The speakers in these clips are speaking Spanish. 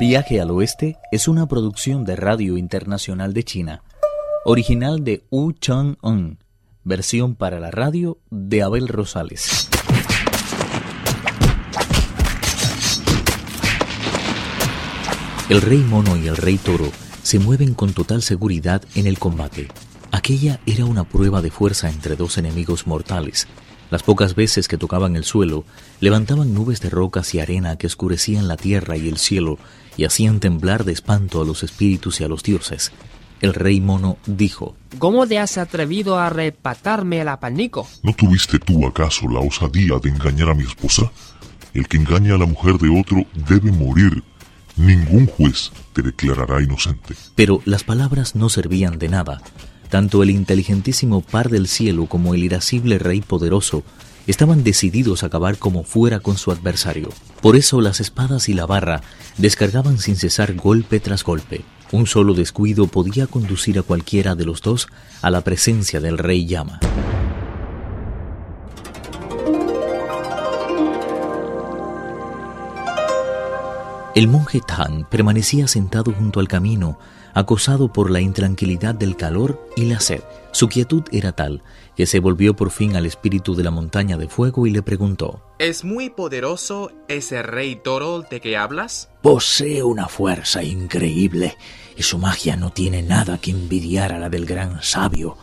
Viaje al Oeste es una producción de Radio Internacional de China, original de Wu Chang-un, versión para la radio de Abel Rosales. El rey mono y el rey toro se mueven con total seguridad en el combate. Aquella era una prueba de fuerza entre dos enemigos mortales. Las pocas veces que tocaban el suelo, levantaban nubes de rocas y arena que oscurecían la tierra y el cielo y hacían temblar de espanto a los espíritus y a los dioses. El rey mono dijo, ¿Cómo te has atrevido a arrebatarme el apanico? ¿No tuviste tú acaso la osadía de engañar a mi esposa? El que engaña a la mujer de otro debe morir. Ningún juez te declarará inocente. Pero las palabras no servían de nada. Tanto el inteligentísimo par del cielo como el irascible rey poderoso estaban decididos a acabar como fuera con su adversario. Por eso las espadas y la barra descargaban sin cesar golpe tras golpe. Un solo descuido podía conducir a cualquiera de los dos a la presencia del rey llama. El monje Tan permanecía sentado junto al camino, acosado por la intranquilidad del calor y la sed. Su quietud era tal que se volvió por fin al espíritu de la montaña de fuego y le preguntó, ¿Es muy poderoso ese rey toro de que hablas? Posee una fuerza increíble y su magia no tiene nada que envidiar a la del gran sabio.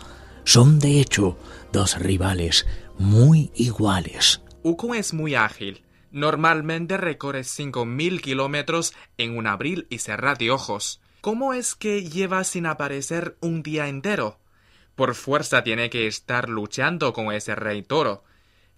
Son de hecho dos rivales muy iguales. Ukon es muy ágil. Normalmente recorre 5.000 kilómetros en un abrir y cerrar de ojos. ¿Cómo es que lleva sin aparecer un día entero? Por fuerza tiene que estar luchando con ese rey toro.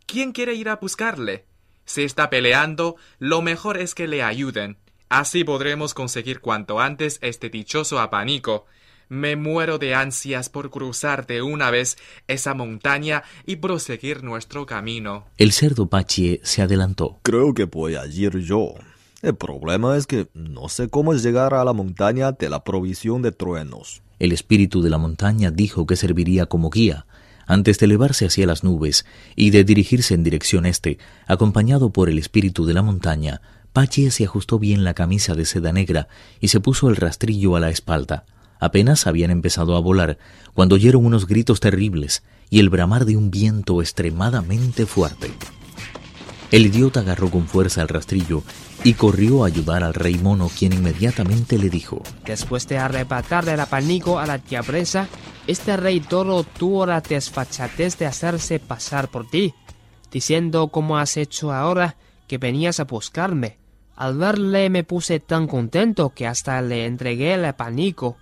¿Quién quiere ir a buscarle? Si está peleando, lo mejor es que le ayuden. Así podremos conseguir cuanto antes este dichoso apanico. Me muero de ansias por cruzar de una vez esa montaña y proseguir nuestro camino. El cerdo Pachie se adelantó. Creo que voy a ir yo. El problema es que no sé cómo llegar a la montaña de la provisión de truenos. El espíritu de la montaña dijo que serviría como guía, antes de elevarse hacia las nubes y de dirigirse en dirección este, acompañado por el espíritu de la montaña, Pachie se ajustó bien la camisa de seda negra y se puso el rastrillo a la espalda. Apenas habían empezado a volar cuando oyeron unos gritos terribles y el bramar de un viento extremadamente fuerte. El idiota agarró con fuerza el rastrillo y corrió a ayudar al rey mono, quien inmediatamente le dijo: Después de arrebatarle el apanico a la tía presa, este rey toro tuvo la desfachatez de hacerse pasar por ti, diciendo como has hecho ahora que venías a buscarme. Al verle me puse tan contento que hasta le entregué el apanico.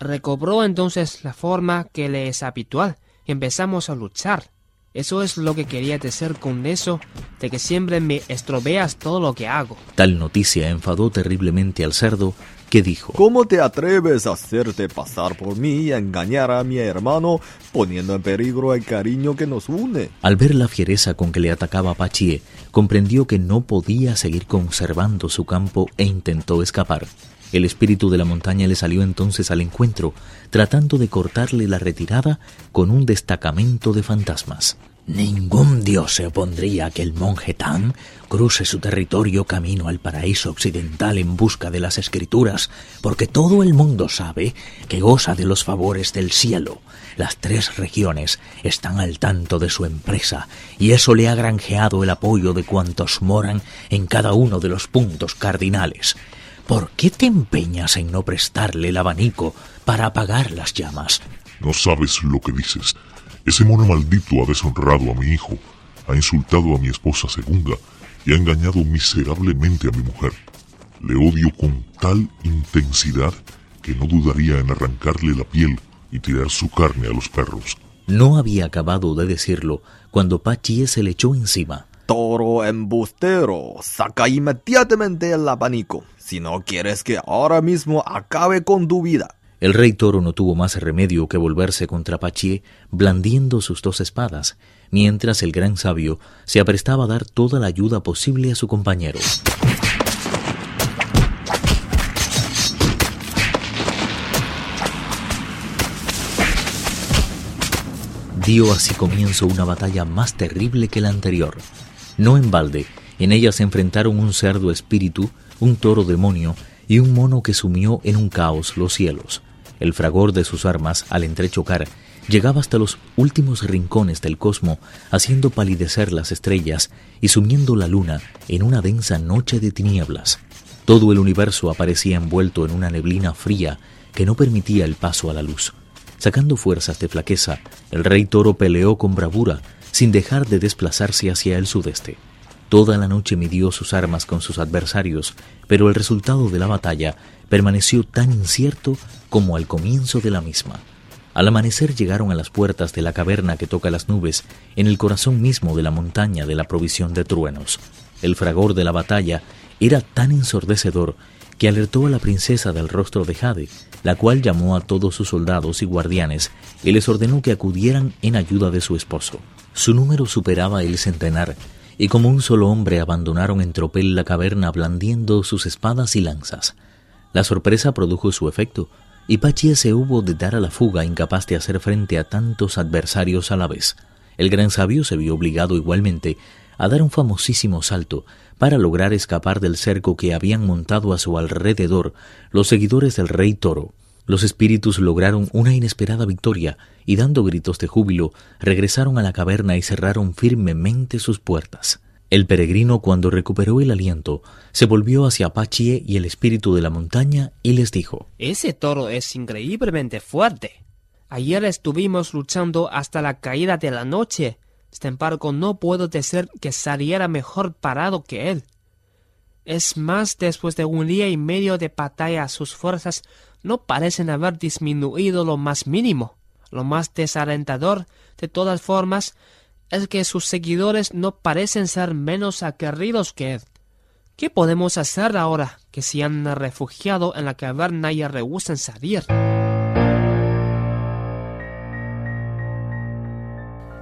Recobró entonces la forma que le es habitual y empezamos a luchar. Eso es lo que quería decir con eso de que siempre me estropeas todo lo que hago. Tal noticia enfadó terriblemente al cerdo, que dijo, ¿Cómo te atreves a hacerte pasar por mí y a engañar a mi hermano, poniendo en peligro el cariño que nos une? Al ver la fiereza con que le atacaba Pachie, comprendió que no podía seguir conservando su campo e intentó escapar. El espíritu de la montaña le salió entonces al encuentro, tratando de cortarle la retirada con un destacamento de fantasmas. Ningún dios se opondría a que el monje Tan cruce su territorio camino al paraíso occidental en busca de las escrituras, porque todo el mundo sabe que goza de los favores del cielo. Las tres regiones están al tanto de su empresa, y eso le ha granjeado el apoyo de cuantos moran en cada uno de los puntos cardinales. ¿Por qué te empeñas en no prestarle el abanico para apagar las llamas? No sabes lo que dices. Ese mono maldito ha deshonrado a mi hijo, ha insultado a mi esposa segunda y ha engañado miserablemente a mi mujer. Le odio con tal intensidad que no dudaría en arrancarle la piel y tirar su carne a los perros. No había acabado de decirlo cuando Pachie se le echó encima. Toro embustero, saca inmediatamente el abanico, si no quieres que ahora mismo acabe con tu vida. El rey toro no tuvo más remedio que volverse contra Pachie, blandiendo sus dos espadas, mientras el gran sabio se aprestaba a dar toda la ayuda posible a su compañero. Dio así comienzo una batalla más terrible que la anterior. No en balde, en ella se enfrentaron un cerdo espíritu, un toro demonio y un mono que sumió en un caos los cielos. El fragor de sus armas, al entrechocar, llegaba hasta los últimos rincones del cosmo, haciendo palidecer las estrellas y sumiendo la luna en una densa noche de tinieblas. Todo el universo aparecía envuelto en una neblina fría que no permitía el paso a la luz. Sacando fuerzas de flaqueza, el rey toro peleó con bravura, sin dejar de desplazarse hacia el sudeste. Toda la noche midió sus armas con sus adversarios, pero el resultado de la batalla permaneció tan incierto como al comienzo de la misma. Al amanecer llegaron a las puertas de la caverna que toca las nubes, en el corazón mismo de la montaña de la provisión de truenos. El fragor de la batalla era tan ensordecedor que alertó a la princesa del rostro de Jade, la cual llamó a todos sus soldados y guardianes y les ordenó que acudieran en ayuda de su esposo. Su número superaba el centenar, y como un solo hombre abandonaron en tropel la caverna blandiendo sus espadas y lanzas. La sorpresa produjo su efecto, y Pachie se hubo de dar a la fuga incapaz de hacer frente a tantos adversarios a la vez. El gran sabio se vio obligado igualmente a dar un famosísimo salto para lograr escapar del cerco que habían montado a su alrededor los seguidores del rey toro. Los espíritus lograron una inesperada victoria y dando gritos de júbilo regresaron a la caverna y cerraron firmemente sus puertas. El peregrino, cuando recuperó el aliento, se volvió hacia Apache y el espíritu de la montaña y les dijo Ese toro es increíblemente fuerte. Ayer estuvimos luchando hasta la caída de la noche. Sin embargo, no puedo decir que saliera mejor parado que él. Es más, después de un día y medio de batalla, sus fuerzas no parecen haber disminuido lo más mínimo. Lo más desalentador, de todas formas, es que sus seguidores no parecen ser menos aguerridos que él. ¿Qué podemos hacer ahora que se han refugiado en la caverna y rehusan salir?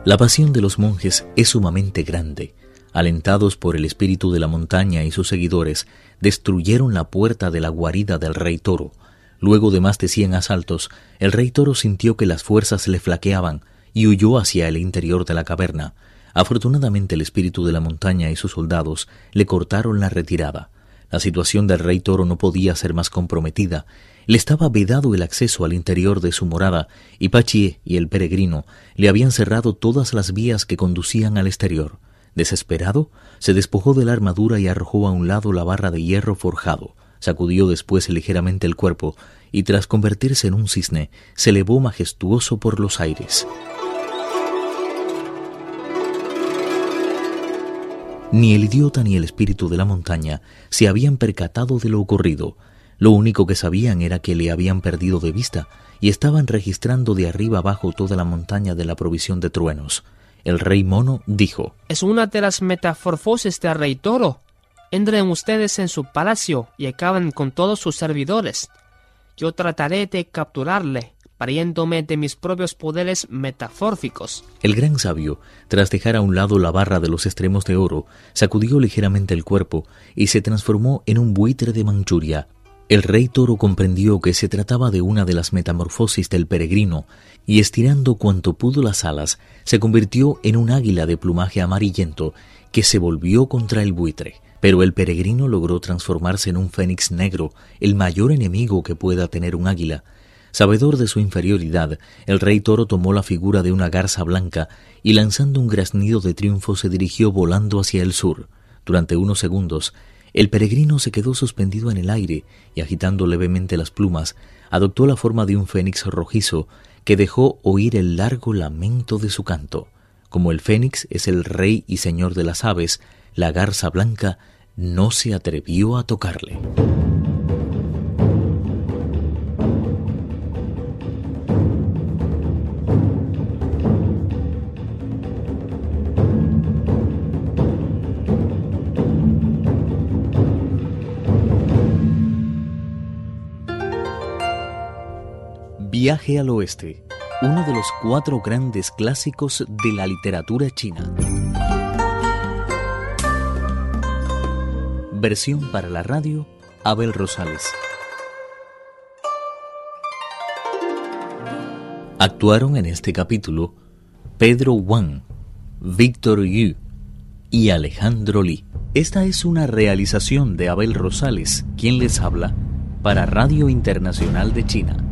La pasión de los monjes es sumamente grande. Alentados por el espíritu de la montaña y sus seguidores, destruyeron la puerta de la guarida del rey toro. Luego de más de cien asaltos, el rey toro sintió que las fuerzas le flaqueaban, y huyó hacia el interior de la caverna. Afortunadamente el espíritu de la montaña y sus soldados le cortaron la retirada. La situación del rey toro no podía ser más comprometida. Le estaba vedado el acceso al interior de su morada y Pachie y el peregrino le habían cerrado todas las vías que conducían al exterior. Desesperado, se despojó de la armadura y arrojó a un lado la barra de hierro forjado. Sacudió después ligeramente el cuerpo y tras convertirse en un cisne, se elevó majestuoso por los aires. Ni el idiota ni el espíritu de la montaña se habían percatado de lo ocurrido. Lo único que sabían era que le habían perdido de vista y estaban registrando de arriba abajo toda la montaña de la provisión de truenos. El rey mono dijo Es una de las metamorfosis del rey toro. Entren ustedes en su palacio y acaben con todos sus servidores. Yo trataré de capturarle pariéndome de mis propios poderes metafórficos. El gran sabio, tras dejar a un lado la barra de los extremos de oro, sacudió ligeramente el cuerpo y se transformó en un buitre de Manchuria. El rey toro comprendió que se trataba de una de las metamorfosis del peregrino y estirando cuanto pudo las alas, se convirtió en un águila de plumaje amarillento que se volvió contra el buitre. Pero el peregrino logró transformarse en un fénix negro, el mayor enemigo que pueda tener un águila, Sabedor de su inferioridad, el rey toro tomó la figura de una garza blanca y lanzando un graznido de triunfo se dirigió volando hacia el sur. Durante unos segundos, el peregrino se quedó suspendido en el aire y agitando levemente las plumas, adoptó la forma de un fénix rojizo que dejó oír el largo lamento de su canto. Como el fénix es el rey y señor de las aves, la garza blanca no se atrevió a tocarle. Viaje al Oeste, uno de los cuatro grandes clásicos de la literatura china. Versión para la radio, Abel Rosales. Actuaron en este capítulo Pedro Wang, Víctor Yu y Alejandro Li. Esta es una realización de Abel Rosales, quien les habla para Radio Internacional de China.